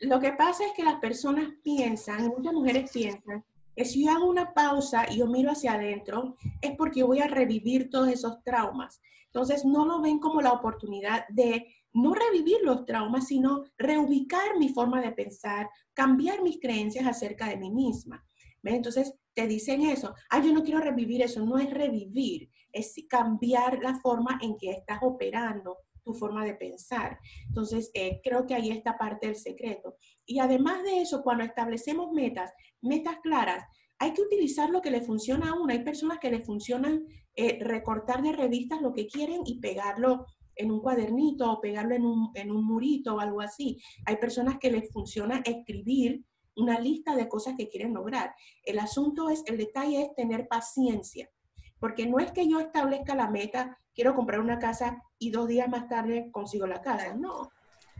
Lo que pasa es que las personas piensan, muchas mujeres piensan, que si yo hago una pausa y yo miro hacia adentro, es porque voy a revivir todos esos traumas. Entonces no lo ven como la oportunidad de no revivir los traumas, sino reubicar mi forma de pensar, cambiar mis creencias acerca de mí misma. Entonces te dicen eso, ah, yo no quiero revivir eso, no es revivir, es cambiar la forma en que estás operando tu forma de pensar. Entonces, eh, creo que ahí está parte del secreto. Y además de eso, cuando establecemos metas, metas claras, hay que utilizar lo que le funciona a uno. Hay personas que le funcionan eh, recortar de revistas lo que quieren y pegarlo en un cuadernito o pegarlo en un, en un murito o algo así. Hay personas que les funciona escribir una lista de cosas que quieren lograr. El asunto es, el detalle es tener paciencia, porque no es que yo establezca la meta, quiero comprar una casa y dos días más tarde consigo la casa. No,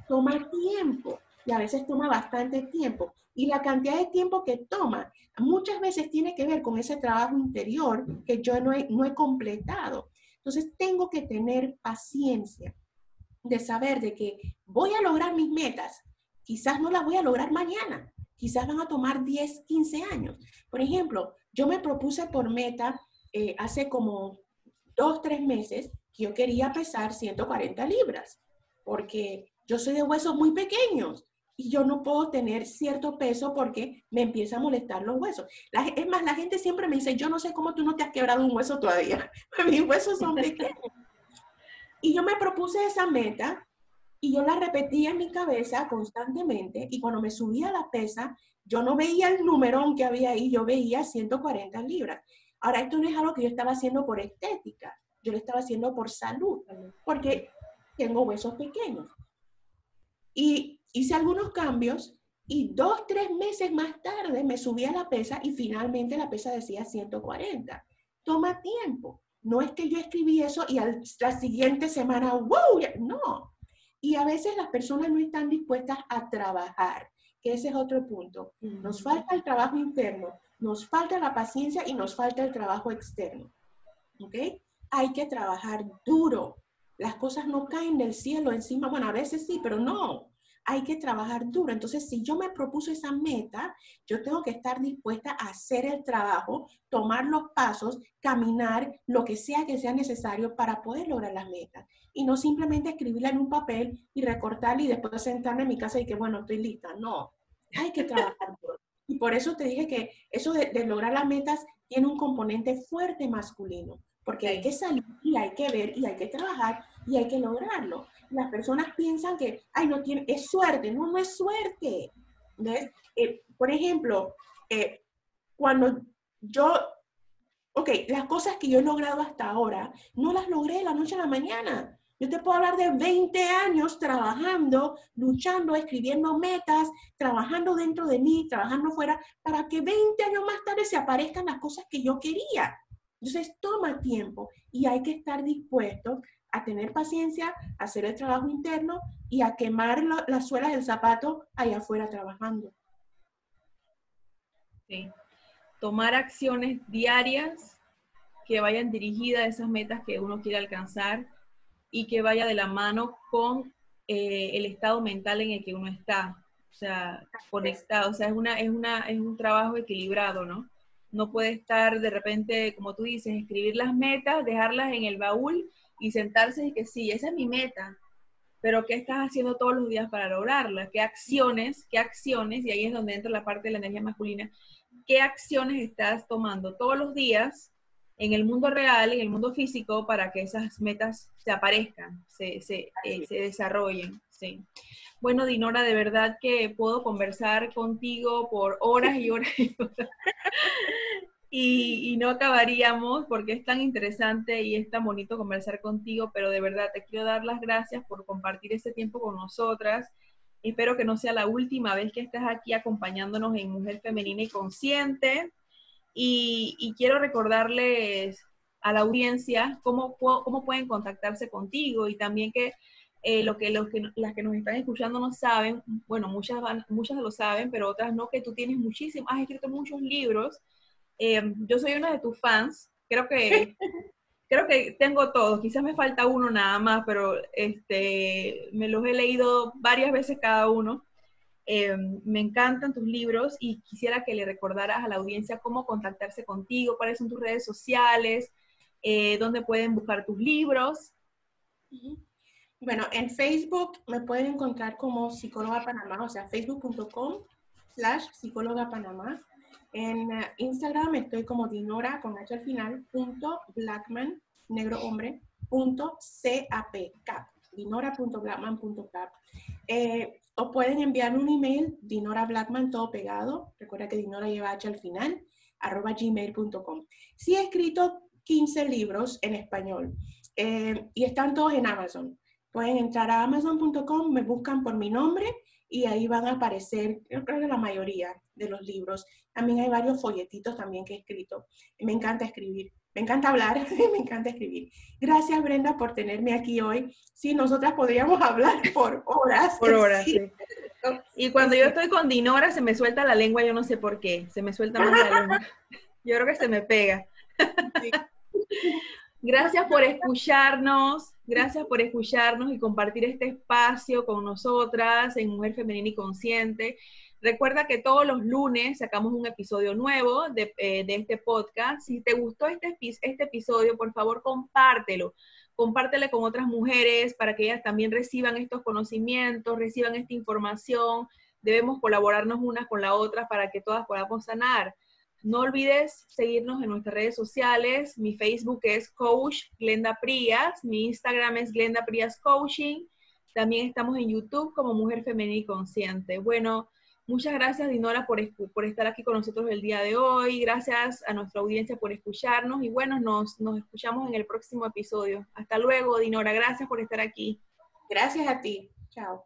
toma tiempo y a veces toma bastante tiempo. Y la cantidad de tiempo que toma muchas veces tiene que ver con ese trabajo interior que yo no he, no he completado. Entonces tengo que tener paciencia de saber de que voy a lograr mis metas. Quizás no las voy a lograr mañana, quizás van a tomar 10, 15 años. Por ejemplo, yo me propuse por meta eh, hace como dos, tres meses que yo quería pesar 140 libras, porque yo soy de huesos muy pequeños y yo no puedo tener cierto peso porque me empieza a molestar los huesos. es más, la gente siempre me dice, yo no sé cómo tú no te has quebrado un hueso todavía. Mis huesos son pequeños. Y yo me propuse esa meta y yo la repetía en mi cabeza constantemente y cuando me subía a la pesa, yo no veía el número que había ahí, yo veía 140 libras. Ahora, esto no es algo que yo estaba haciendo por estética, yo lo estaba haciendo por salud, porque tengo huesos pequeños. Y hice algunos cambios y dos, tres meses más tarde me subí a la pesa y finalmente la pesa decía 140. Toma tiempo. No es que yo escribí eso y a la siguiente semana, wow, no. Y a veces las personas no están dispuestas a trabajar, que ese es otro punto. Nos falta el trabajo interno, nos falta la paciencia y nos falta el trabajo externo. ¿Ok? Hay que trabajar duro, Las cosas no caen del cielo encima. Bueno, a veces sí, pero no hay que trabajar duro. Entonces, si yo me propuso esa meta, yo tengo que estar dispuesta a hacer el trabajo, tomar los pasos, caminar, lo que sea que sea necesario para poder lograr las metas. Y no simplemente escribirla en un papel y recortarla y después sentarme en mi casa y que, bueno, estoy lista. No, hay que trabajar duro. Y por eso te dije que eso de lograr las metas tiene un componente fuerte masculino, porque hay que salir y hay que ver y hay que trabajar y hay que lograrlo las personas piensan que, ay, no tiene, es suerte. No, no es suerte. ¿Ves? Eh, por ejemplo, eh, cuando yo, ok, las cosas que yo he logrado hasta ahora, no las logré de la noche a la mañana. Yo te puedo hablar de 20 años trabajando, luchando, escribiendo metas, trabajando dentro de mí, trabajando fuera, para que 20 años más tarde se aparezcan las cosas que yo quería. Entonces, toma tiempo y hay que estar dispuesto a tener paciencia, a hacer el trabajo interno y a quemar las suelas del zapato allá afuera trabajando. Sí. Tomar acciones diarias que vayan dirigidas a esas metas que uno quiere alcanzar y que vaya de la mano con eh, el estado mental en el que uno está, o sea, conectado, o sea, es, una, es, una, es un trabajo equilibrado, ¿no? No puede estar de repente, como tú dices, escribir las metas, dejarlas en el baúl y sentarse y que sí, esa es mi meta, pero ¿qué estás haciendo todos los días para lograrla? ¿Qué acciones, qué acciones, y ahí es donde entra la parte de la energía masculina, qué acciones estás tomando todos los días en el mundo real, en el mundo físico, para que esas metas se aparezcan, se, se, eh, se desarrollen? Sí. Bueno, Dinora, de verdad que puedo conversar contigo por horas y horas y horas y, no acabaríamos porque es tan interesante y es tan bonito conversar contigo, pero de verdad te quiero dar las gracias por compartir este tiempo con nosotras. Espero que no sea la última vez que estés aquí acompañándonos en Mujer Femenina y Consciente. Y, quiero recordarles a la audiencia cómo, cómo pueden contactarse contigo y también que eh, lo que, los que las que nos están escuchando no saben, bueno, muchas, muchas lo saben, pero otras no, que tú tienes muchísimos, has escrito muchos libros Em, yo soy una de tus fans, creo que, creo que tengo todos, quizás me falta uno nada más, pero este, me los he leído varias veces cada uno. Em, me encantan tus libros y quisiera que le recordaras a la audiencia cómo contactarse contigo, cuáles son tus redes sociales, eh, dónde pueden buscar tus libros. Bueno, en Facebook me pueden encontrar como psicóloga Panamá, o sea, facebook.com slash psicóloga Panamá. En eh, Instagram estoy como Dinora con H al final, punto Blackman, negro hombre, punto CAP, cap, dinora.blackman.cap. Eh, o pueden enviar un email, Dinora Blackman, todo pegado. Recuerda que Dinora lleva H al final, arroba gmail.com. Sí he escrito 15 libros en español eh, y están todos en Amazon. Pueden entrar a amazon.com, me buscan por mi nombre y ahí van a aparecer, yo creo que la mayoría de los libros. También hay varios folletitos también que he escrito. Me encanta escribir, me encanta hablar, me encanta escribir. Gracias Brenda por tenerme aquí hoy. Sí, nosotras podríamos hablar por horas. Por horas, sí. Y cuando yo estoy con Dinora se me suelta la lengua, yo no sé por qué, se me suelta más la lengua. Yo creo que se me pega. Gracias por escucharnos, gracias por escucharnos y compartir este espacio con nosotras en Mujer Femenina y Consciente. Recuerda que todos los lunes sacamos un episodio nuevo de, eh, este podcast. Si te gustó este, este episodio, por favor compártelo. Compártelo con otras mujeres para que ellas también reciban estos conocimientos, reciban esta información. Debemos colaborarnos unas con la otra para que todas podamos sanar. No olvides seguirnos en nuestras redes sociales. Mi Facebook es Coach Glenda Prías, mi Instagram es Glenda Prías Coaching. También estamos en YouTube como Mujer Femenina y Consciente. Bueno, muchas gracias Dinora por, por estar aquí con nosotros el día de hoy. Gracias a nuestra audiencia por escucharnos y bueno, nos, nos escuchamos en el próximo episodio. Hasta luego, Dinora. Gracias por estar aquí. Gracias a ti. Chao.